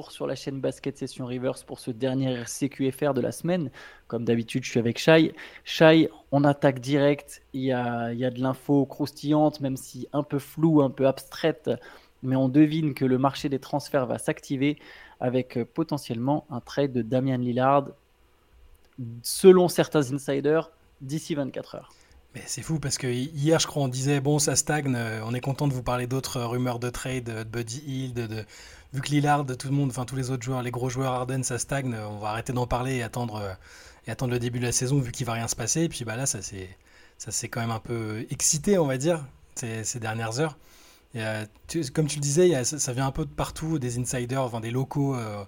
sur la chaîne Basket Session Reverse pour ce dernier CQFR de la semaine. Comme d'habitude, je suis avec Shai. Shai, on attaque direct. Il y a, il y a de l'info croustillante, même si un peu floue, un peu abstraite. Mais on devine que le marché des transferts va s'activer avec euh, potentiellement un trade de Damian Lillard, selon certains insiders, d'ici 24 heures. Mais c'est fou parce que hier, je crois, on disait bon, ça stagne. Euh, on est content de vous parler d'autres rumeurs de trade, de Buddy Hill, de, vu que Lillard, tout le monde, enfin tous les autres joueurs, les gros joueurs Arden, ça stagne. On va arrêter d'en parler et attendre, euh, et attendre le début de la saison vu qu'il va rien se passer. Et puis bah là, ça s'est, ça s'est quand même un peu excité, on va dire, ces, dernières heures. comme tu le disais, ça, vient un peu de partout, des insiders, enfin des locaux. Euh,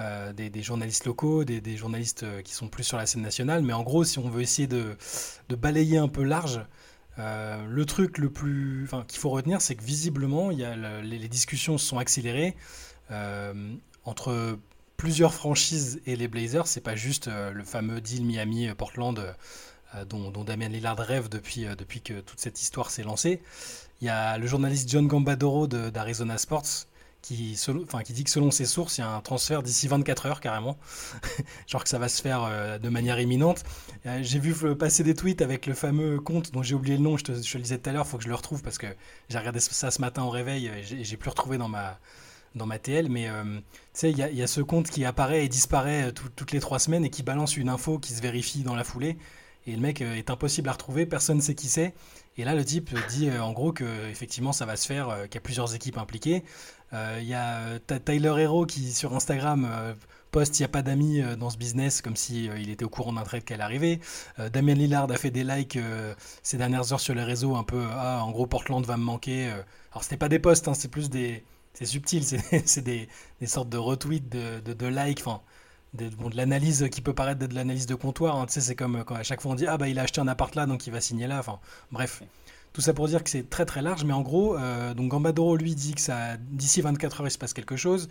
euh, des, journalistes locaux, des, journalistes euh, qui sont plus sur la scène nationale. Mais en gros, si on veut essayer de, balayer un peu large, euh, le truc le plus, qu'il faut retenir, c'est que visiblement, y a les, discussions se sont accélérées entre plusieurs franchises et les Blazers. C'est pas juste le fameux deal Miami-Portland dont, dont, Damien Lillard rêve depuis, depuis que toute cette histoire s'est lancée. Il y a le journaliste John Gambadoro d'Arizona Sports qui, enfin, qui dit que selon ses sources, il y a un transfert d'ici 24 heures carrément. Genre que ça va se faire euh, de manière imminente. Euh, j'ai vu passer des tweets avec le fameux compte dont j'ai oublié le nom, je te, le disais tout à l'heure, il faut que je le retrouve parce que j'ai regardé ça ce matin au réveil et j'ai plus retrouvé dans ma, dans ma TL. Mais euh, tu sais, il y, y, a ce compte qui apparaît et disparaît toutes les trois semaines et qui balance une info qui se vérifie dans la foulée. Et le mec est impossible à retrouver, personne ne sait qui c'est. Et là, le type dit en gros que effectivement ça va se faire, qu'il y a plusieurs équipes impliquées. Il euh, y a euh, Tyler Hero qui sur Instagram euh, poste il n'y a pas d'amis dans ce business comme si il était au courant d'un trade qu'elle arrivait. Damien Lillard a fait des likes ces dernières heures sur les réseaux un peu ah en gros Portland va me manquer. Alors c'était pas des posts, hein, c'est plus des c'est subtil, c'est des, des, sortes de retweets de, de, likes, enfin de, bon, de l'analyse qui peut paraître de l'analyse de comptoir. Hein, tu sais, c'est comme quand à chaque fois on dit ah bah il a acheté un appart là donc il va signer là. Enfin bref. Tout ça pour dire que c'est très très large, mais en gros, euh, donc Gambadoro lui dit que ça d'ici 24 heures il se passe quelque chose.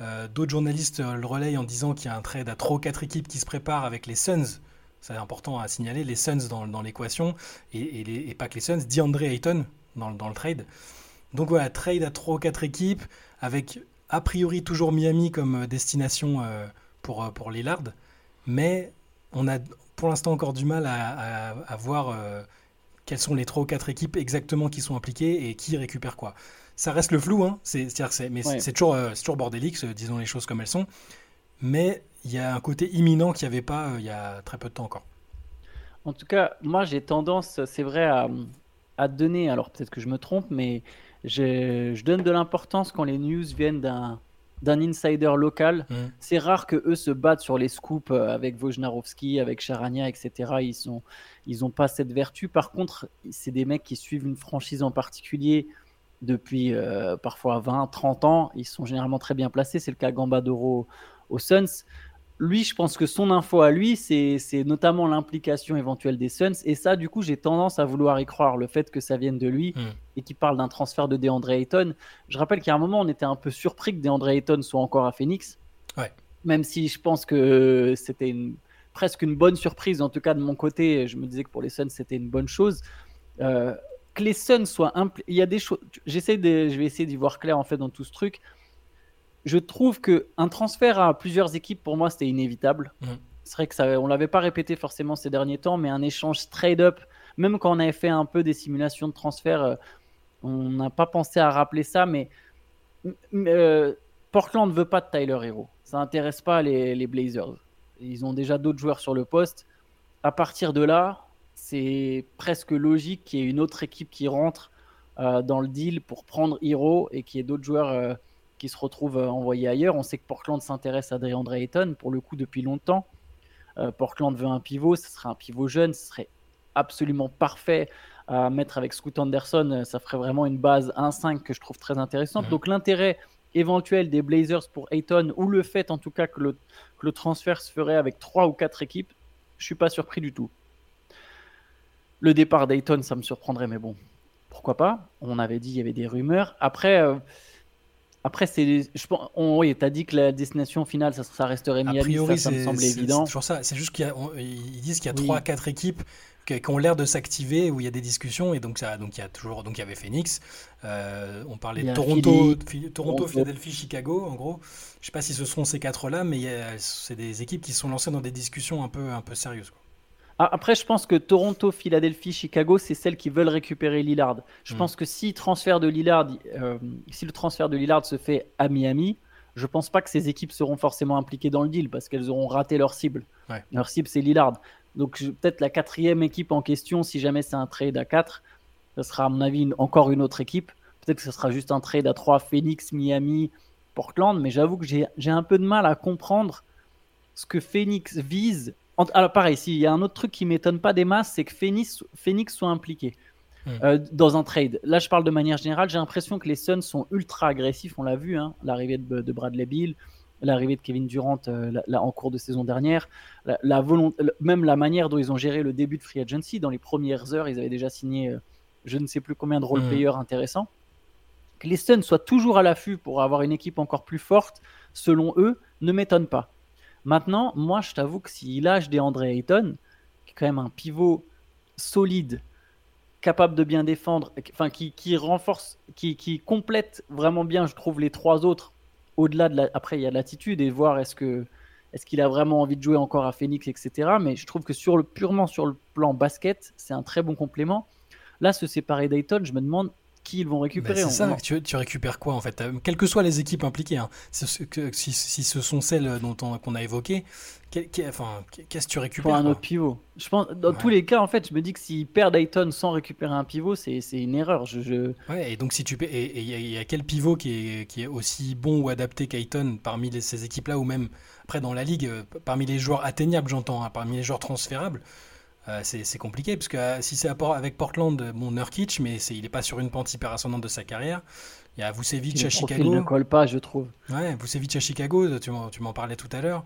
Euh, d'autres journalistes le relayent en disant qu'il y a un trade à 3 ou 4 équipes qui se préparent avec les Suns. C'est important à signaler, les Suns dans, dans l'équation, et, pas que les Suns, DeAndre Ayton dans, dans le trade. Donc voilà, trade à 3 ou 4 équipes, avec a priori toujours Miami comme destination euh, pour, pour Lillard, mais on a pour l'instant encore du mal à, à voir quelles sont les trois ou quatre équipes exactement qui sont impliquées et qui récupèrent quoi. Ça reste le flou, hein. c'est, c'est, mais c'est toujours, euh, toujours bordélique, disons les choses comme elles sont. Mais il y a un côté imminent qu'il n'y avait pas euh, il y a très peu de temps encore. En tout cas, moi j'ai tendance, c'est vrai, à, à, donner, alors peut-être que je me trompe, mais je, je donne de l'importance quand les news viennent d'un d'un insider local. Mm. C'est rare que eux se battent sur les scoops euh, avec Wojnarowski, avec Charania, etc. Ils sont, ils n'ont pas cette vertu. Par contre, c'est des mecs qui suivent une franchise en particulier depuis euh, parfois 20, 30 ans. Ils sont généralement très bien placés. C'est le cas Gambadoro aux Suns. Lui, je pense que son info à lui, c'est notamment l'implication éventuelle des Suns. Et ça, du coup, j'ai tendance à vouloir y croire, le fait que ça vienne de lui mm. et qu'il parle d'un transfert de DeAndre Ayton. Je rappelle qu'à un moment, on était un peu surpris que DeAndre Ayton soit encore à Phoenix. Même si je pense que c'était presque une bonne surprise, en tout cas de mon côté. Je me disais que pour les Suns, c'était une bonne chose. Euh, que les Suns soient Il y a des choses. J'essaie de... Je vais essayer d'y voir clair en fait dans tout ce truc je trouve que un transfert à plusieurs équipes, pour moi, c'était inévitable. Mm. C'est vrai que ça, on l'avait pas répété forcément ces derniers temps, mais un échange trade-up, même quand on avait fait un peu des simulations de transfert, euh, on n'a pas pensé à rappeler ça, mais euh, Portland ne veut pas de Tyler Hero. Ça n'intéresse pas les, Blazers. Ils ont déjà d'autres joueurs sur le poste. À partir de là, c'est presque logique qu'il y ait une autre équipe qui rentre euh, dans le deal pour prendre Hero et qu'il y ait d'autres joueurs qui se retrouve euh, envoyé ailleurs. On sait que Portland s'intéresse à DeAndre Ayton pour le coup depuis longtemps. Euh, Portland veut un pivot, ce serait un pivot jeune, ce serait absolument parfait à mettre avec Scoot Anderson. Ça ferait vraiment une base 1-5 que je trouve très intéressante. Donc l'intérêt éventuel des Blazers pour Ayton ou le fait en tout cas que le, que le transfert se ferait avec 3 ou 4 équipes, je suis pas surpris du tout. Le départ d'Ayton, ça me surprendrait, mais bon, pourquoi pas? On avait dit il y avait des rumeurs. Après, euh, après, c'est, je pense, oui, t'as dit que la destination finale, ça, ça resterait Miami. A priori, ça, me semble évident. C'est toujours ça. C'est juste qu'ils disent qu'il y a 3-4 équipes qui, ont l'air de s'activer, où il y a des discussions, et donc, ça, donc il y a toujours, donc il y avait Phoenix, euh, on parlait de Toronto, Toronto, Philadelphie, Chicago, en gros. Je sais pas si ce seront ces quatre-là, mais c'est des équipes qui sont lancées dans des discussions un peu, un peu sérieuses. Après, je pense que Toronto, Philadelphie, Chicago, c'est celles qui veulent récupérer Lillard. Je hmm. pense que si, transfert de Lillard, euh, si le transfert de Lillard se fait à Miami, je pense pas que ces équipes seront forcément impliquées dans le deal parce qu'elles auront raté leur cible. Leur cible, c'est Lillard. Donc peut-être la quatrième équipe en question, si jamais c'est un trade à 4, ce sera à mon avis encore une autre équipe. Peut-être que ce sera juste un trade à 3, Phoenix, Miami, Portland. Mais j'avoue que j'ai un peu de mal à comprendre ce que Phoenix vise. Alors pareil, s'il y a un autre truc qui m'étonne pas des masses, c'est que Phoenix, Phoenix soit impliqué. Hmm. Euh, dans un trade. Là, je parle de manière générale. J'ai l'impression que les Suns sont ultra agressifs. On l'a vu, hein, l'arrivée de, Bradley Bill, l'arrivée de Kevin Durant euh, en cours de saison dernière, la, volonté, même la manière dont ils ont géré le début de free agency. Dans les premières heures, ils avaient déjà signé euh, je ne sais plus combien de role-players hmm. intéressants. Que les Suns soient toujours à l'affût pour avoir une équipe encore plus forte, selon eux, ne m'étonne pas. Maintenant, moi, je t'avoue que s'il lâche des André Ayton, qui est quand même un pivot solide, capable de bien défendre, enfin qui, renforce, qui, qui, complète vraiment bien, je trouve, les trois autres. Au-delà de la, après, il y a l'attitude et voir est-ce est-ce qu'il a vraiment envie de jouer encore à Phoenix, etc. Mais je trouve que sur le purement sur le plan basket, c'est un très bon complément. Là, se séparer Dayton, je me demande qui ils vont récupérer. c'est ça, tu, tu, récupères quoi en fait? Euh, Quelles que soient les équipes impliquées, hein. si, si, ce sont celles dont qu'on a évoquées, enfin, qu'est-ce que tu récupères un autre pivot. Je pense, dans tous les cas, en fait, je me dis que s'ils perdent Dayton sans récupérer un pivot, c'est une erreur. Je, Ouais, et donc si tu et il y, a quel pivot qui est, qui est aussi bon ou adapté qu'Ayton parmi ces équipes-là ou même après dans la ligue, euh, parmi les joueurs atteignables, j'entends, hein, parmi les joueurs transférables. Euh, c'est compliqué parce que euh, si c'est avec Portland, bon Nurkic, mais il n'est pas sur une pente hyper ascendante de sa carrière. Il y a Vucevic à Chicago. ne colle pas, je trouve. Ouais, Vucevic à Chicago, tu m'en parlais tout à l'heure.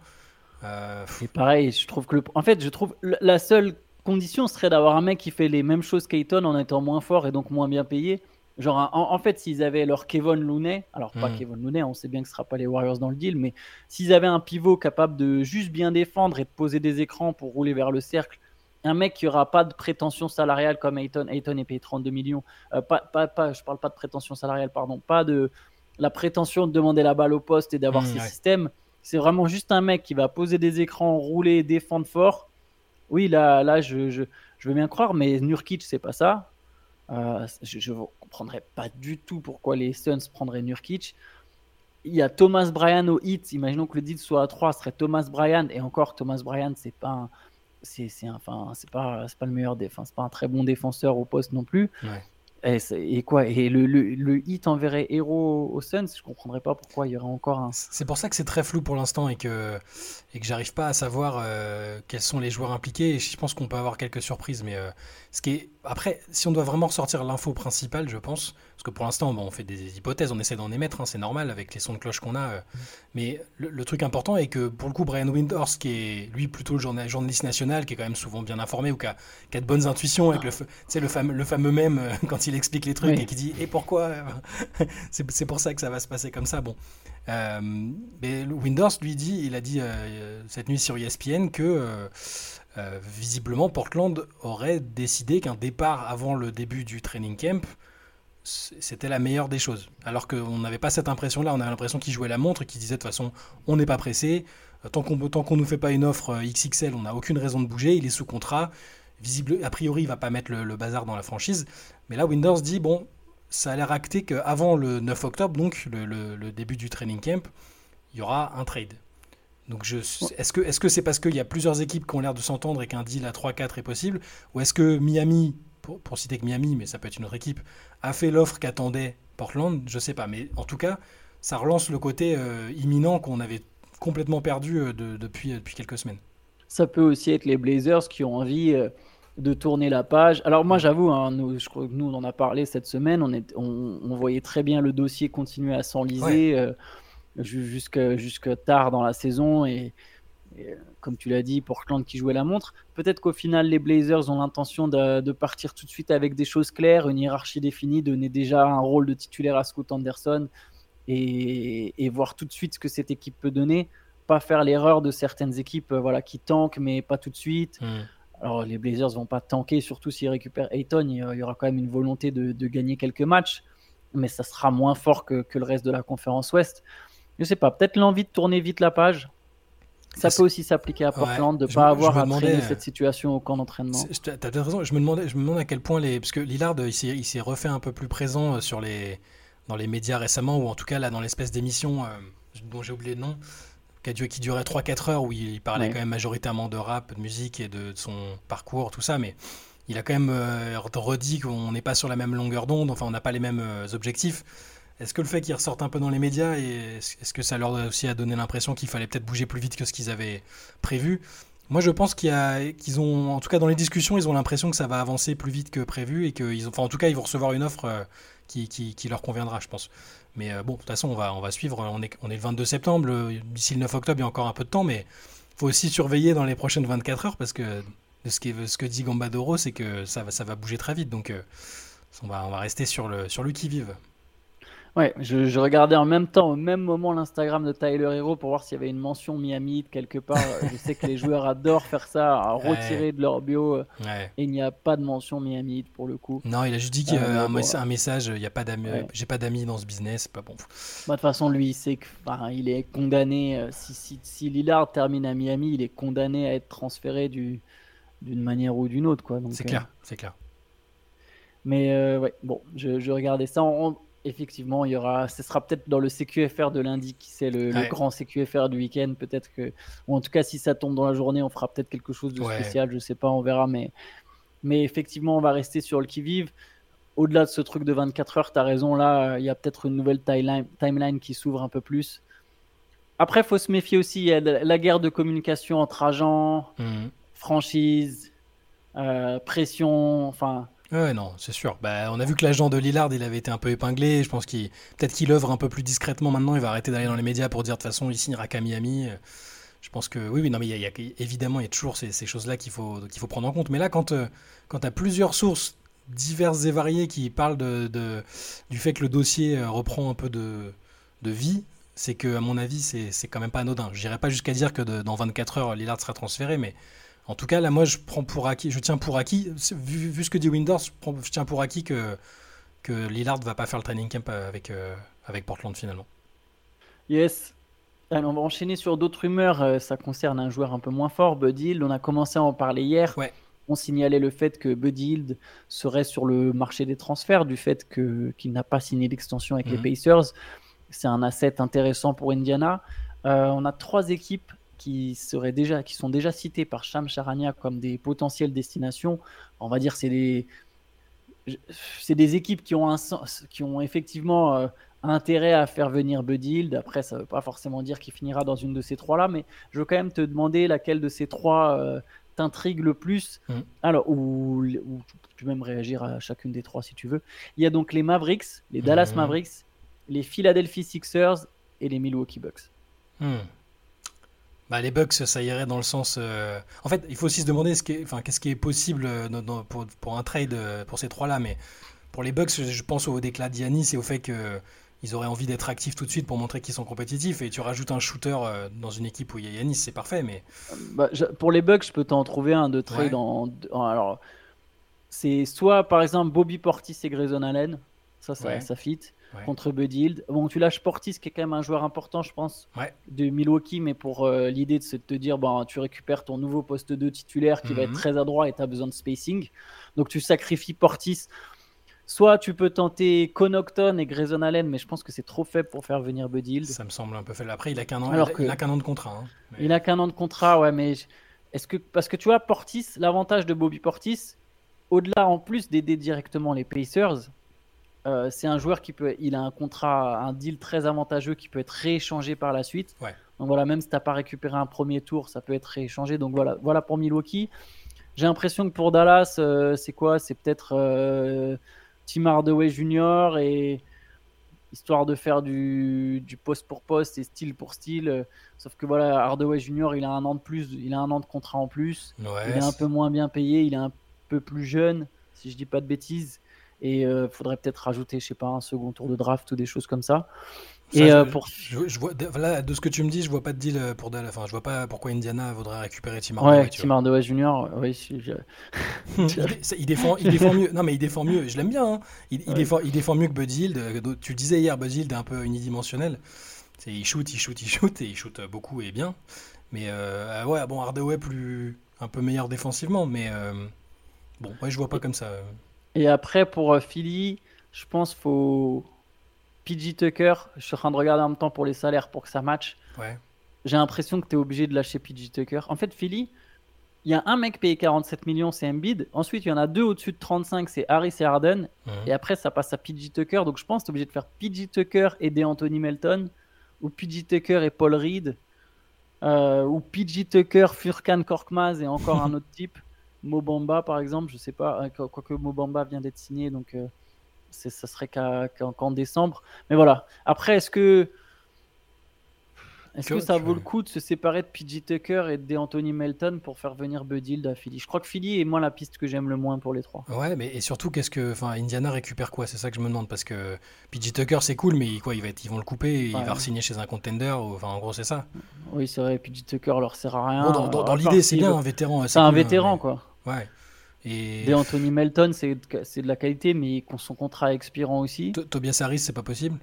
Euh, c'est pareil, je trouve que le... en fait, je trouve la seule condition serait d'avoir un mec qui fait les mêmes choses qu'Ayton en étant moins fort et donc moins bien payé. Genre, en, fait, s'ils avaient leur Kevin Looney, alors pas hmm. Kevin Looney, on sait bien que ce sera pas les Warriors dans le deal, mais s'ils avaient un pivot capable de juste bien défendre et de poser des écrans pour rouler vers le cercle un mec qui aura pas de prétention salariale comme Ayton, Ayton est payé 32 millions, euh, pas, pas, pas, je parle pas de prétention salariale, pardon, pas de la prétention de demander la balle au poste et d'avoir mmh, ses systèmes. C'est vraiment juste un mec qui va poser des écrans, rouler, défendre fort. Oui, là, là je, je, je veux bien croire, mais Nurkic, c'est pas ça. Euh, je ne comprendrais pas du tout pourquoi les Suns prendraient Nurkic. Il y a Thomas Bryan au hit. Imaginons que le deal soit à 3, ce serait Thomas Bryan. Et encore, Thomas Bryan, c'est pas un, c'est enfin c'est pas c'est pas le meilleur défense pas un très bon défenseur au poste non plus et, quoi Et le, le, hit enverrait héros au Suns? Je comprendrais pas pourquoi il y aurait encore un. C'est pour ça que c'est très flou pour l'instant et que, et que j'arrive pas à savoir euh, quels sont les joueurs impliqués. Et je pense qu'on peut avoir quelques surprises. Mais euh, ce qui est... après, si on doit vraiment ressortir l'info principale, je pense, parce que pour l'instant, bon, on fait des hypothèses, on essaie d'en émettre, hein, c'est normal avec les sons de cloche qu'on a. Euh. Mm. mais le, truc important est que pour le coup, Brian Windhorst, qui est lui plutôt le journaliste national, qui est quand même souvent bien informé ou qui a, qui a de bonnes intuitions, avec le, le, fameux, le fameux même quand il il explique les trucs et qui dit et pourquoi c'est pour ça que ça va se passer comme ça. Bon. Euh, mais Winders lui dit il a dit euh, cette nuit sur ESPN que euh, visiblement Portland aurait décidé qu'un départ avant le début du training camp c'était la meilleure des choses. Alors qu'on n'avait pas cette impression là on a l'impression qu'il jouait la montre qu'il disait de toute façon on n'est pas pressé. Tant qu'on tant qu'on nous fait pas une offre XXL on n'a aucune raison de bouger. Il est sous contrat visible, a priori, il va pas mettre le, bazar dans la franchise. Mais là, Windows dit bon, ça a l'air acté qu'avant le 9 octobre, donc le, début du training camp, il y aura un trade. Donc, est-ce que est-ce que c'est parce qu'il y a plusieurs équipes qui ont l'air de s'entendre et qu'un deal à 3-4 est possible, ou est-ce que Miami, pour, citer que Miami, mais ça peut être une autre équipe, a fait l'offre qu'attendait Portland? Je sais pas, mais en tout cas, ça relance le côté euh, imminent qu'on avait complètement perdu euh, depuis, depuis quelques semaines. Ça peut aussi être les Blazers qui ont envie. Euh, de tourner la page. Alors moi j'avoue, hein, nous, je crois que nous on en a parlé cette semaine, on, est, on, voyait très bien le dossier continuer à s'enliser euh, jusque, tard dans la saison et, comme tu l'as dit, Portland qui jouait la montre. Peut-être qu'au final les Blazers ont l'intention de, partir tout de suite avec des choses claires, une hiérarchie définie, donner déjà un rôle de titulaire à Scott Anderson et, voir tout de suite ce que cette équipe peut donner. Pas faire l'erreur de certaines équipes voilà, qui tankent mais pas tout de suite. Hmm. Alors les Blazers vont pas tanker, surtout s'ils récupèrent Ayton, il y aura quand même une volonté de, gagner quelques matchs, mais ça sera moins fort que, le reste de la conférence Ouest. Je sais pas, peut-être l'envie de tourner vite la page. Ça peut aussi s'appliquer à Portland de ne pas avoir à traîner cette situation au camp d'entraînement. Tu as raison, je me, demandais, je me demande à quel point les. Parce que Lillard, il s'est refait un peu plus présent euh, sur les, dans les médias récemment, ou en tout cas là dans l'espèce d'émission euh, dont j'ai oublié le nom, qui, durait 3-4 heures, où il parlait quand même majoritairement de rap, de musique et de, son parcours, tout ça, mais il a quand même euh, redit qu'on n'est pas sur la même longueur d'onde, enfin on n'a pas les mêmes euh, objectifs. Est-ce que le fait qu'ils ressortent un peu dans les médias, est-ce que ça leur aussi a donné l'impression qu'il fallait peut-être bouger plus vite que ce qu'ils avaient prévu? Moi je pense qu'ils ont, en tout cas dans les discussions, ils ont l'impression que ça va avancer plus vite que prévu et qu'ils enfin en tout cas ils vont recevoir une offre euh, qui, qui leur conviendra, je pense. Mais euh, bon, de toute façon, on va, on va suivre. On est, on est le 22 septembre. D'ici le 9 octobre, il y a encore un peu de temps, mais faut aussi surveiller dans les prochaines 24 heures parce que ce, que dit Gambadoro, c'est que ça va, ça va bouger très vite. Donc, euh, on, va, on va rester sur le, sur le qui-vive. Ouais, je, regardais en même temps, au même moment, l'Instagram de Tyler Hero pour voir s'il y avait une mention Miami quelque part. je sais que les joueurs adorent faire ça, à retirer de leur bio. Euh, et il n'y a pas de mention Miami pour le coup. Non, il a juste dit qu'il y a euh, un, message il y a pas d'amis, j'ai pas d'amis dans ce business, pas bon. Bah, de toute façon, lui, il sait qu'il est condamné. Euh, si, si, si, Lillard termine à Miami, il est condamné à être transféré d'une manière ou d'une autre. C'est clair, c'est clair. Mais ouais, bon, je, je regardais ça. Effectivement, il y aura, ce sera peut-être dans le CQFR de lundi, qui c'est le, grand CQFR du week-end. Peut-être que, ou en tout cas, si ça tombe dans la journée, on fera peut-être quelque chose de spécial. Je sais pas, on verra. Mais, mais effectivement, on va rester sur le qui-vive. Au-delà de ce truc de 24 heures, tu as raison. Là, il y a peut-être une nouvelle timeline, timeline qui s'ouvre un peu plus. Après, il faut se méfier aussi. Il y a la guerre de communication entre agents, mmh. franchise, euh, pression. Enfin, Ouais, non, c'est sûr. Bah, on a vu que l'agent de Lillard, il avait été un peu épinglé. Je pense qu'il peut-être qu'il œuvre un peu plus discrètement maintenant. Il va arrêter d'aller dans les médias pour dire de toute façon, il signera qu'à Miami. Je pense que oui, oui, non, mais y a, évidemment, il y a toujours ces, choses-là qu'il faut, qu'il faut prendre en compte. Mais là, quand, euh, quand tu as plusieurs sources diverses et variées qui parlent de, de, du fait que le dossier euh, reprend un peu de, de vie, c'est que, à mon avis, c'est quand même pas anodin. Je n'irai pas jusqu'à dire que dans 24 heures, Lillard sera transféré, mais en tout cas, là, moi, je prends pour acquis, je tiens pour acquis, vu, ce que dit Winders, je, tiens pour acquis que, que Lillard va pas faire le training camp avec, euh, avec Portland finalement. Yes. Alors, on va enchaîner sur d'autres rumeurs. Euh, ça concerne un joueur un peu moins fort, Buddy Hield. On a commencé à en parler hier. Ouais. On signalait le fait que Buddy Hield serait sur le marché des transferts, du fait que, qu'il n'a pas signé d'extension avec les mhm. Pacers. C'est un asset intéressant pour Indiana. Euh, on a trois équipes qui, seraient déjà, qui sont déjà cités par Sham Charania comme des potentielles destinations. On va dire c'est des, c'est des équipes qui ont, un, qui ont effectivement euh, intérêt à faire venir Bud Hill. Après, ça ne veut pas forcément dire qu'il finira dans une de ces trois-là, mais je veux quand même te demander laquelle de ces trois euh, t'intrigue le plus. Mmh. Alors, ou, tu peux même réagir à chacune des trois si tu veux. Il y a donc les Mavericks, les Dallas mmh. Mavericks, les Philadelphie Sixers et les Milwaukee Bucks. Mmh. Bah, les Bucks, ça irait dans le sens. Euh, en fait, il faut aussi se demander ce enfin, qu'est-ce qui est possible euh, pour, pour, un trade euh, pour ces trois-là. Mais pour les Bucks, je pense au déclat d'Yanis et au fait qu'ils auraient envie d'être actifs tout de suite pour montrer qu'ils sont compétitifs. Et tu rajoutes un shooter dans une équipe où il y a Yanis, c'est parfait. Mais bah, pour les Bucks, je peux t'en trouver un de trade. alors, c'est soit par exemple Bobby Portis et Grayson Allen. Ça, ça, ça fit contre Buddy Hield. Bon, tu lâches Portis, qui est quand même un joueur important, je pense, de Milwaukee, mais pour euh, l'idée de te dire, ben, tu récupères ton nouveau poste 2 titulaire qui va être mhm. très adroit et tu as besoin de spacing. Donc tu sacrifies Portis. Soit tu peux tenter Connaughton et Grayson Allen, mais je pense que c'est trop faible pour faire venir Buddy Hield. Ça me semble un peu faible. Après, il a qu'un an, Alors il, a qu'un an de contrat. Hein, il a qu'un an de contrat, ouais, mais est-ce que parce que tu vois Portis, l'avantage de Bobby Portis, au-delà en plus d'aider directement les Pacers, euh, c'est un joueur qui peut, il a un contrat, un deal très avantageux qui peut être rééchangé par la suite. Donc voilà, même si tu n'as pas récupéré un premier tour, ça peut être rééchangé. Donc voilà, voilà pour Milwaukee. J'ai l'impression que pour Dallas, euh, c'est quoi? C'est peut-être euh, Tim Hardaway Jr. et histoire de faire du, poste pour poste et style pour style. Sauf que voilà, Hardaway Jr. il a un an de plus, il a un an de contrat en plus. il est un peu moins bien payé, il est un peu plus jeune, si je dis pas de bêtises. Et il euh, faudrait peut-être rajouter, je sais pas, un second tour de draft ou des choses comme ça. et je, pour... Je, vois, de ce que tu me dis, je vois pas de deal pour Dallas. Enfin, je vois pas pourquoi Indiana voudrait récupérer Tim Hardaway. Ouais, Tim Hardaway Junior, oui. il, défend, il défend mieux. Non, mais il défend mieux. Je l'aime bien. Hein. Il, défend, il défend mieux que Bud Hield. Tu disais hier, Bud Hield est un peu unidimensionnel. Il shoot, il shoot, il shoot, et il shoot beaucoup et bien. Mais euh, ouais, bon, Hardaway plus un peu meilleur défensivement, mais euh, bon, ouais, je vois pas comme ça. Et après, pour euh, Philly, je pense faut PG Tucker. Je suis en train de regarder en même temps pour les salaires pour que ça matche. Ouais. J'ai l'impression que tu es obligé de lâcher PG Tucker. En fait, Philly, il y a un mec payé 47 millions, c'est Embiid. Ensuite, il y en a deux au-dessus de 35, c'est Harris et Harden. Mhm. Et après, ça passe à PG Tucker. Donc, je pense que tu es obligé de faire PG Tucker et des Anthony Melton, ou PG Tucker et Paul Reed, euh, ou PG Tucker, Furkan Korkmaz et encore un autre type. Mobamba, par exemple, je sais pas, euh, quoique Mobamba vient d'être signé, donc euh, ça serait qu'en décembre. Mais voilà. Après, est-ce que est-ce que ça vaut le coup de se séparer de PJ Tucker et de Anthony Melton pour faire venir Bud à Philly Je crois que Philly est moi la piste que j'aime le moins pour les trois. Ouais, mais et surtout, qu'est-ce que, enfin, Indiana récupère quoi? C'est ça que je me demande parce que PJ Tucker c'est cool, mais quoi, il va être, ils vont le couper, et il va re-signer chez un contender. Enfin, en gros, c'est ça. Oui, c'est vrai. PJ Tucker leur sert à rien. dans, l'idée, c'est bien un vétéran. C'est un vétéran, quoi. Ouais. Et... Anthony Melton, c'est de la qualité, mais son contrat expirant aussi. Tobias Harris, c'est pas possible?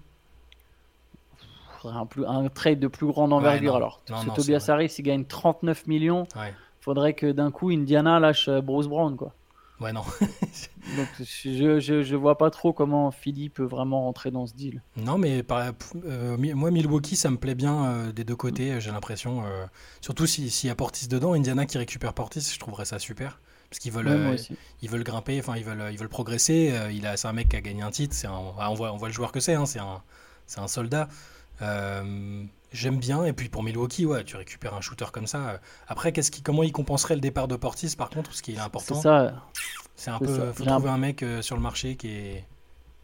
Un, plus, un trade de plus grande envergure. alors, Tobias Harris, il gagne 39 millions. Il faudrait que d'un coup, Indiana lâche euh, Bruce Brown. Quoi. Ouais, non. Donc, je, je, je, vois pas trop comment Philly peut vraiment rentrer dans ce deal. Non, mais euh, moi, Milwaukee, ça me plaît bien euh, des deux côtés, j'ai l'impression. surtout s'il si y a Portis dedans, Indiana qui récupère Portis, je trouverais ça super. Parce qu'ils veulent, ils veulent grimper, enfin, ils veulent, ils veulent progresser. il a, c'est un mec qui a gagné un titre. C'est on, voit, on voit le joueur que c'est, hein, c'est un, c'est un soldat. Euh, j'aime bien. Et puis pour Milwaukee, ouais, tu récupères un shooter comme ça. Après, qu'est-ce qui, comment il compenserait le départ de Portis par contre Ce qui est important? C'est ça. C'est un peu. Il faut trouver un... mec euh, sur le marché qui est.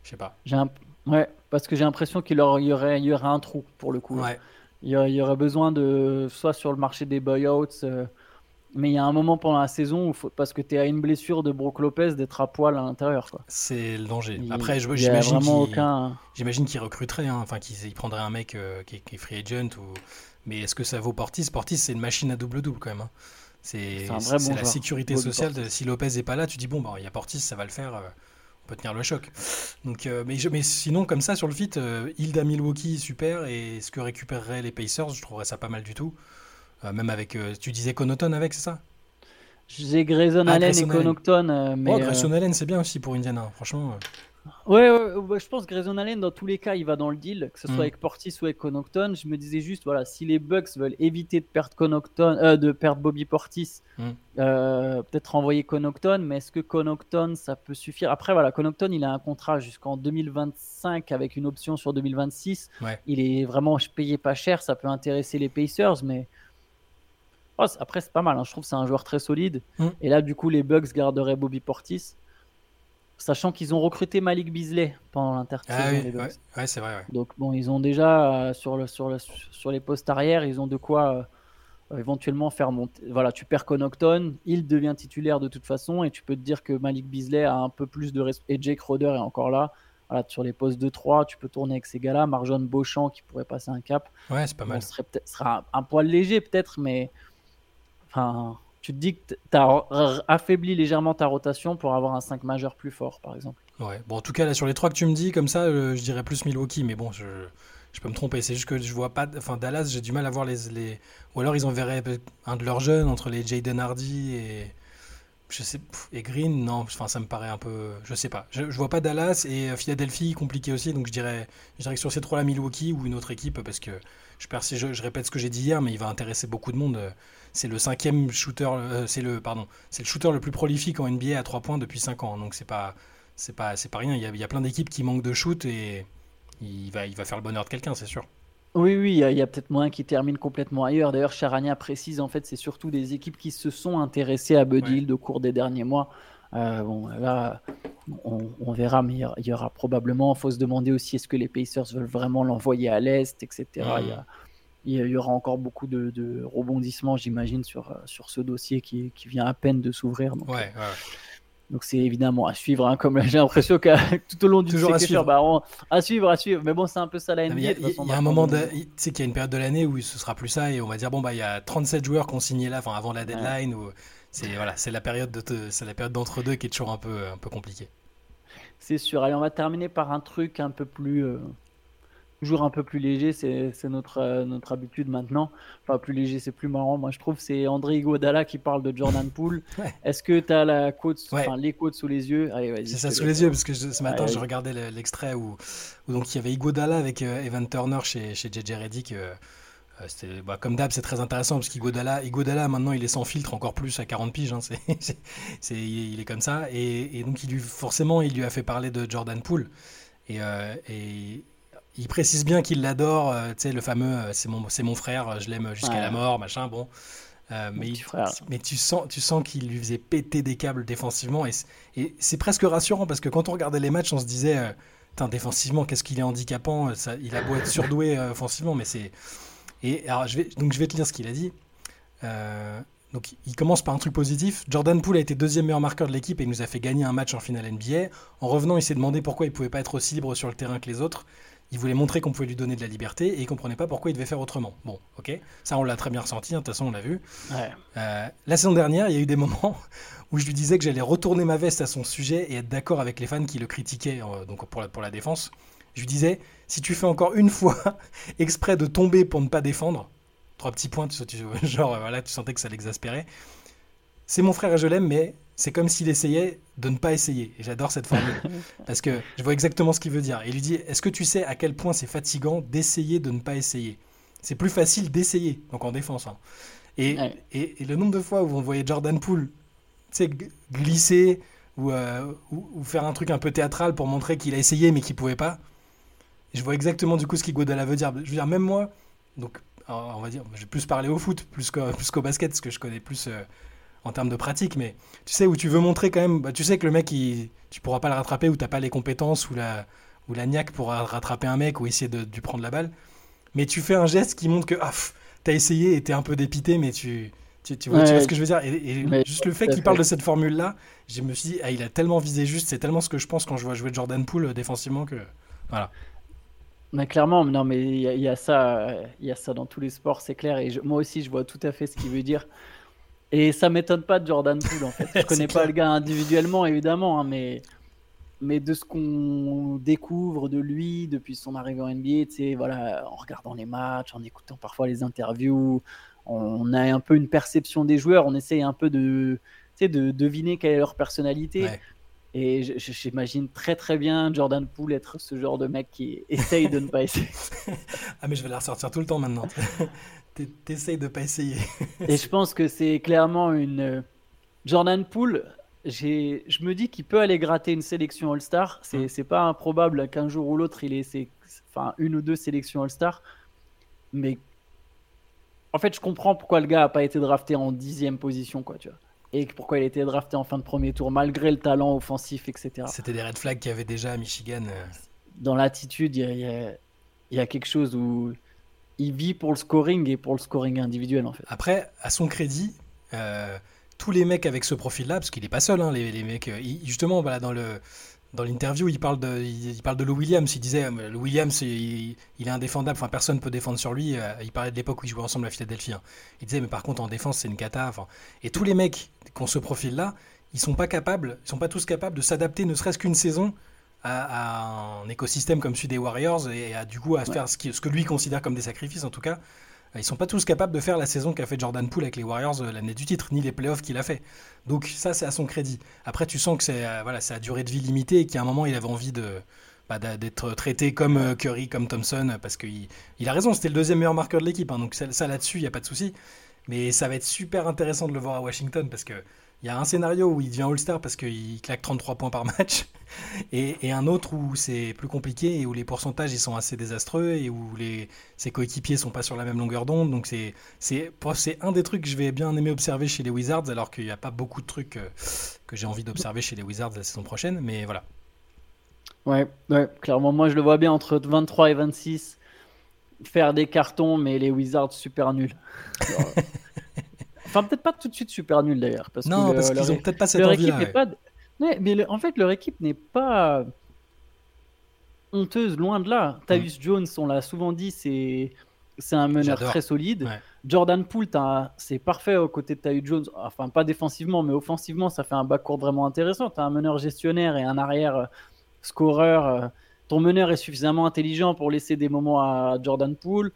Je sais pas. J'ai un... Ouais, parce que j'ai l'impression qu'il y, aurait, il y aurait un trou pour le coup. Ouais. Il, y aurait besoin de. Soit sur le marché des buyouts. Euh, mais il y a un moment pendant la saison où, faut, parce que tu à une blessure de Brook Lopez, d'être à poil à l'intérieur. C'est le danger. Après, j'imagine qu'il aucun... qu recruterait, hein. enfin qu'il prendrait un mec euh, qui, est, free agent. Ou... Mais est-ce que ça vaut Portis? Portis, c'est une machine à double-double quand même. Hein. C'est la sécurité sociale. si Lopez n'est pas là, tu dis bon, il y a Portis, ça va le faire. Euh, on peut tenir le choc. Donc, euh, mais, mais, sinon, comme ça, sur le fit, Hilda Milwaukee, super. Et ce que récupéreraient les Pacers, je trouverais ça pas mal du tout. Euh, même avec, euh, tu disais Conoton avec, c'est ça? J'ai Grayson ah, Allen et Connaughton. Euh, mais oh, Grayson Allen, c'est bien aussi pour Indiana, franchement. Ouais, ouais, je pense que Grayson Allen, dans tous les cas, il va dans le deal, que ce soit mm. avec Portis ou avec Connaughton. Je me disais juste, voilà, si les Bucks veulent éviter de perdre Connaughton, de perdre Bobby Portis, mm. peut-être renvoyer Connaughton, mais est-ce que Connaughton, ça peut suffire? Après, voilà, Connaughton, il a un contrat jusqu'en 2025 avec une option sur 2026. Il est vraiment payé pas cher, ça peut intéresser les Pacers, mais Oh, après, c'est pas mal. Hein. Je trouve que c'est un joueur très solide. Mm. Et là, du coup, les Bucks garderaient Bobby Portis. Sachant qu'ils ont recruté Malik Beasley pendant l'intersaison. Ah oui, ouais, c'est vrai. Donc, bon, ils ont déjà, euh, sur, le, sur, le, sur les postes arrière, ils ont de quoi euh, éventuellement faire monter. Voilà, tu perds Connaughton, il devient titulaire de toute façon, et tu peux te dire que Malik Beasley a un peu plus de respect. Et Jake Roder est encore là. Voilà, sur les postes de 3, tu peux tourner avec ces gars-là. Marjon Beauchamp qui pourrait passer un cap. Ouais, c'est pas mal. Ce serait, sera un, un poil léger peut-être, mais tu te dis que tu as affaibli légèrement ta rotation pour avoir un 5 majeur plus fort, par exemple. Ouais, bon, en tout cas, là, sur les trois que tu me dis, comme ça, euh, je dirais plus Milwaukee, mais bon, je, peux me tromper. C'est juste que je vois pas. Enfin, Dallas, j'ai du mal à voir les, les. Ou alors ils enverraient un de leurs jeunes entre les Jaden Hardy et. Je sais, et Green, non, enfin ça me paraît un peu, je sais pas. Je, vois pas Dallas et euh, Philadelphie compliqué aussi, donc je dirais, que sur ces trois-là, Milwaukee ou une autre équipe, parce que je, je, je répète ce que j'ai dit hier, mais il va intéresser beaucoup de monde c'est le cinquième shooter, euh, c'est le pardon, c'est le shooter le plus prolifique en NBA à 3 points depuis 5 ans. Donc c'est pas c'est pas c'est pas rien. Il y, a, il y a plein d'équipes qui manquent de shoot et il va il va faire le bonheur de quelqu'un, c'est sûr. Oui, oui, il y a, peut-être moins qui terminent complètement ailleurs. D'ailleurs, Charania précise, en fait, c'est surtout des équipes qui se sont intéressées à Buddy Hill au cours des derniers mois. Euh, bon, là, on, verra, mais il y aura probablement, il faut se demander aussi, est-ce que les Pacers veulent vraiment l'envoyer à l'Est, etc. Il y a, il y aura encore beaucoup de, rebondissements, j'imagine, sur, sur ce dossier qui, qui, vient à peine de s'ouvrir. Ouais, ouais. Donc c'est évidemment à suivre, hein, comme j'ai l'impression que tout au long du Toujours à suivre. Bah, à suivre, à suivre. Mais bon, c'est un peu ça la NBA. Il y, a un moment, tu sais qu'il y a une période de l'année où ce sera plus ça et on va dire bon bah il y a 37 joueurs qui ont signé là, avant la deadline. Ou c'est voilà, c'est la période de c'est la période d'entre deux qui est toujours un peu un peu compliquée. C'est sûr. Allez, on va terminer par un truc un peu plus euh, toujours un peu plus léger, c'est notre, euh, notre habitude maintenant. Enfin, plus léger, c'est plus marrant. Moi, je trouve c'est André Iguodala qui parle de Jordan Poole. Est-ce que tu as la côte, les côtes sous les yeux? C'est ça, sous les yeux, parce que ce matin, je regardais l'extrait où, donc il y avait Iguodala avec euh, Evan Turner chez, chez JJ Reddick. Euh, bah, comme d'hab, c'est très intéressant parce qu'Igodala, Igodala, maintenant, il est sans filtre, encore plus à 40 piges. Hein, il est comme ça. Et, donc, il lui, forcément, il lui a fait parler de Jordan Poole. Et, et, il précise bien qu'il l'adore, euh, tu sais, le fameux euh, c'est mon, c'est mon frère, je l'aime jusqu'à la mort, machin, bon. Euh, mais, mais tu sens, tu sens qu'il lui faisait péter des câbles défensivement et, c'est presque rassurant parce que quand on regardait les matchs, on se disait, défensivement, qu'est-ce qu'il est handicapant, ça, il a beau être surdoué offensivement, mais c'est. Et alors, je vais, donc je vais te lire ce qu'il a dit. donc, il commence par un truc positif. Jordan Poole a été deuxième meilleur marqueur de l'équipe et il nous a fait gagner un match en finale NBA. En revenant, il s'est demandé pourquoi il pouvait pas être aussi libre sur le terrain que les autres. Il voulait montrer qu'on pouvait lui donner de la liberté et il comprenait pas pourquoi il devait faire autrement. Bon, ok, ça on l'a très bien ressenti, hein, de toute façon on l'a vu. Euh, la saison dernière, il y a eu des moments où je lui disais que j'allais retourner ma veste à son sujet et être d'accord avec les fans qui le critiquaient euh, donc pour la, pour la défense. Je lui disais, si tu fais encore une fois exprès de tomber pour ne pas défendre, trois petits points, genre voilà, tu sentais que ça l'exaspérait. C'est mon frère et je l'aime, mais c'est comme s'il essayait de ne pas essayer. Et j'adore cette formule. parce que je vois exactement ce qu'il veut dire. Et il lui dit Est-ce que tu sais à quel point c'est fatigant d'essayer de ne pas essayer? C'est plus facile d'essayer, donc en défense. Hein. Et, et, le nombre de fois où on voyait Jordan Poole glisser euh, ou, ou, faire un truc un peu théâtral pour montrer qu'il a essayé mais qu'il pouvait pas, je vois exactement du coup ce qu'Igodala veut dire. Je veux dire, même moi, donc on va dire, je vais plus parler au foot plus qu'au plus basket, parce que je connais plus. Euh, en termes de pratique, mais tu sais, où tu veux montrer quand même, bah, tu sais que le mec, il, tu pourras pas le rattraper ou t'as pas les compétences ou la, ou la niaque pour rattraper un mec ou essayer de, lui prendre la balle. Mais tu fais un geste qui montre que ah, tu as essayé et tu es un peu dépité, mais tu, tu, vois, ce que je veux dire? Et, juste le fait qu'il parle de cette formule-là, je me suis dit, ah, il a tellement visé juste, c'est tellement ce que je pense quand je vois jouer Jordan Poole euh, défensivement que. Voilà. Mais clairement, non, mais il y, a ça, il y a ça dans tous les sports, c'est clair. Et moi aussi, je vois tout à fait ce qu'il veut dire. Et ça m'étonne pas de Jordan Poole en fait. Je connais pas le gars individuellement évidemment, hein, mais mais de ce qu'on découvre de lui depuis son arrivée en NBA, tu sais, voilà, en regardant les matchs, en écoutant parfois les interviews, on a un peu une perception des joueurs, on essaye un peu de, de deviner quelle est leur personnalité. Et j'imagine très très bien Jordan Poole être ce genre de mec qui essaye de ne pas essayer. ah mais je vais la ressortir tout le temps maintenant. T'essayes de pas essayer. Et je pense que c'est clairement une. Euh, Jordan Poole, je me dis qu'il peut aller gratter une sélection All-Star. C'est n'est pas improbable qu'un jour ou l'autre il ait enfin, une ou deux sélections All-Star. Mais en fait, je comprends pourquoi le gars a pas été drafté en dixième position, quoi, tu vois. Et pourquoi il a été drafté en fin de premier tour, malgré le talent offensif, etc. C'était des red flags qu'il y avait déjà à Michigan. Euh. Dans l'attitude, il y, y a, quelque chose où il vit pour le scoring et pour le scoring individuel en fait. Après, à son crédit, euh, tous les mecs avec ce profil-là, parce qu'il n'est pas seul, hein, les, mecs, euh, justement, voilà, dans le dans l'interview, il parle de, il, parle de Lou Williams. Il disait, euh, Lou Williams, il, est indéfendable. Enfin, personne peut défendre sur lui. Il parlait de l'époque où ils jouaient ensemble à Philadelphie. Hein. Il disait, mais par contre, en défense, c'est une cata. et tous les mecs qui ont ce profil-là, ils sont pas capables, ils sont pas tous capables de s'adapter, ne serait-ce qu'une saison, à, un écosystème comme celui des Warriors et à, du coup à faire ce, ce, que lui considère comme des sacrifices en tout cas. Ils sont pas tous capables de faire la saison qu'a fait Jordan Poole avec les Warriors euh, l'année du titre, ni les playoffs qu'il a fait. Donc ça, c'est à son crédit. Après, tu sens que c'est euh, voilà, ça a duré de vie limitée et qu'à un moment, il avait envie de bah, d'être traité comme euh, Curry, comme Thompson, parce qu'il il a raison, c'était le deuxième meilleur marqueur de l'équipe. Hein, donc ça, là-dessus, il n'y a pas de souci. Mais ça va être super intéressant de le voir à Washington parce que il y a un scénario où il devient All-Star parce qu'il claque 33 points par match, et, un autre où c'est plus compliqué et où les pourcentages ils sont assez désastreux et où les, ses coéquipiers sont pas sur la même longueur d'onde. Donc c'est, c'est, c'est un des trucs que je vais bien aimer observer chez les Wizards, alors qu'il n'y a pas beaucoup de trucs euh, que, j'ai envie d'observer chez les Wizards la saison prochaine, mais voilà. Ouais, ouais, clairement, moi je le vois bien entre 23 et 26 faire des cartons, mais les Wizards super nuls. Enfin, peut-être pas tout de suite super nul d'ailleurs. non, parce qu'ils ont peut-être pas cette envie-là. mais en fait, leur équipe n'est pas honteuse, loin de là. Mm. Tyus Jones, on l'a souvent dit, c'est c'est un meneur très solide. Jordan Poole, c'est parfait aux côtés de Tyus Jones. Enfin, pas défensivement, mais offensivement, ça fait un backcourt vraiment intéressant. Tu as un meneur gestionnaire et un arrière euh, scoreur. Euh. Ton meneur est suffisamment intelligent pour laisser des moments à Jordan Poole.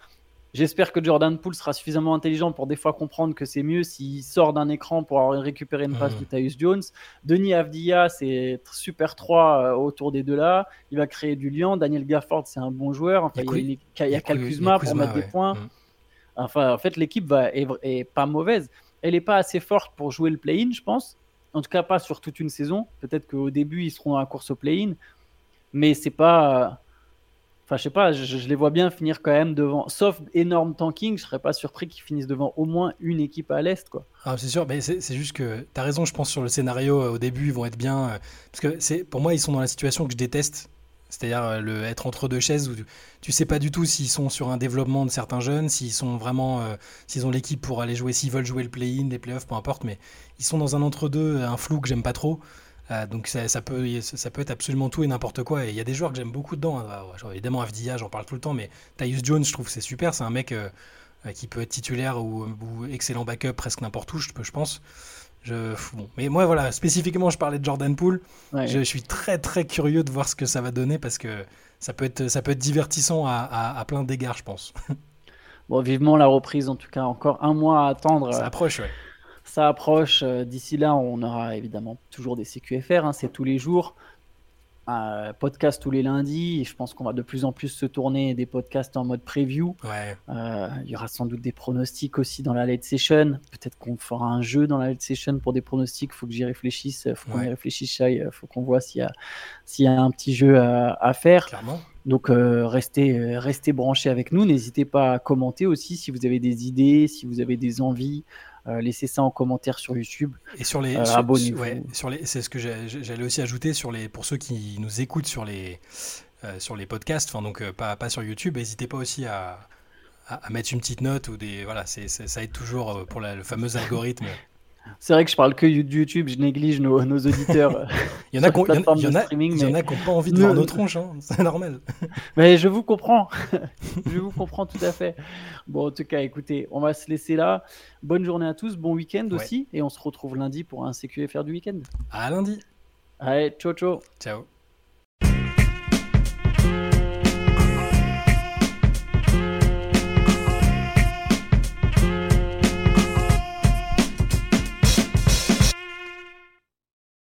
J'espère que Jordan Poole sera suffisamment intelligent pour des fois comprendre que c'est mieux s'il sort d'un écran pour récupérer une passe mmh. de Tyus Jones. Denis Avdia, c'est super 3 euh, autour des deux là. Il va créer du lien. Daniel Gafford, c'est un bon joueur. Enfin, il, y a, a Kuzma pour mettre des points. Mmh. Enfin, en fait, l'équipe va, est, pas mauvaise. Elle n'est pas assez forte pour jouer le play-in, je pense. En tout cas, pas sur toute une saison. Peut-être qu'au début, ils seront la course au play-in. Mais c'est pas Enfin, je sais pas, je, les vois bien finir quand même devant. Sauf énorme tanking, je serais pas surpris qu'ils finissent devant au moins une équipe à l'Est. quoi. Ah, c'est sûr, mais c'est juste que tu as raison, je pense, sur le scénario. Euh, au début, ils vont être bien. Euh, parce que pour moi, ils sont dans la situation que je déteste. C'est-à-dire euh, être entre deux chaises où tu, sais pas du tout s'ils sont sur un développement de certains jeunes, s'ils sont vraiment, s'ils ont l'équipe pour aller jouer, s'ils veulent jouer le play-in, les playoffs, peu importe, mais ils sont dans un entre-deux, un flou que j'aime pas trop. Euh, donc ça, peut, ça peut être absolument tout et n'importe quoi. Et il y a des joueurs que j'aime beaucoup dedans. Hein. Genre, évidemment, Avdia, j'en parle tout le temps, mais Tyus Jones, je trouve que c'est super. C'est un mec euh, euh, qui peut être titulaire ou, excellent backup presque n'importe où, je, je pense. Je, bon. Mais moi, voilà, spécifiquement, je parlais de Jordan Poole. Je, suis très très curieux de voir ce que ça va donner parce que ça peut être, ça peut être divertissant à, à plein d'égards, je pense. bon, vivement la reprise, en tout cas, encore un mois à attendre. Ça approche, ouais ça approche. Euh, d'ici là, on aura évidemment toujours des CQFR, hein, c'est tous les jours. Euh, podcast tous les lundis. Et je pense qu'on va de plus en plus se tourner des podcasts en mode preview. Euh, il y aura sans doute des pronostics aussi dans la late session. Peut-être qu'on fera un jeu dans la late session pour des pronostics. Il faut que j'y réfléchisse. Il faut qu'on y réfléchisse, Il faut qu'on voit s'il y, y, a un petit jeu à, faire. Clairement. Donc restez, restez branchés avec nous. N'hésitez pas à commenter aussi si vous avez des idées, si vous avez des envies. Euh, laissez ça en commentaire sur YouTube. Et sur les, euh, abonnez-vous. sur les, c'est ce que j'allais aussi ajouter sur les, pour ceux qui nous écoutent sur les, euh, sur les podcasts, enfin donc pas, pas sur YouTube, n'hésitez pas aussi à, à, mettre une petite note ou des, voilà, c'est, ça aide toujours pour le fameux algorithme. C'est vrai que je parle que de YouTube, je néglige nos, nos auditeurs. il y en a qui n'ont pas envie de voir nos tronches, hein, c'est normal. mais je vous comprends, je vous comprends tout à fait. Bon, en tout cas, écoutez, on va se laisser là. Bonne journée à tous, bon week-end aussi, et on se retrouve lundi pour un CQFR du week-end. À lundi. Allez, ciao ciao. Ciao.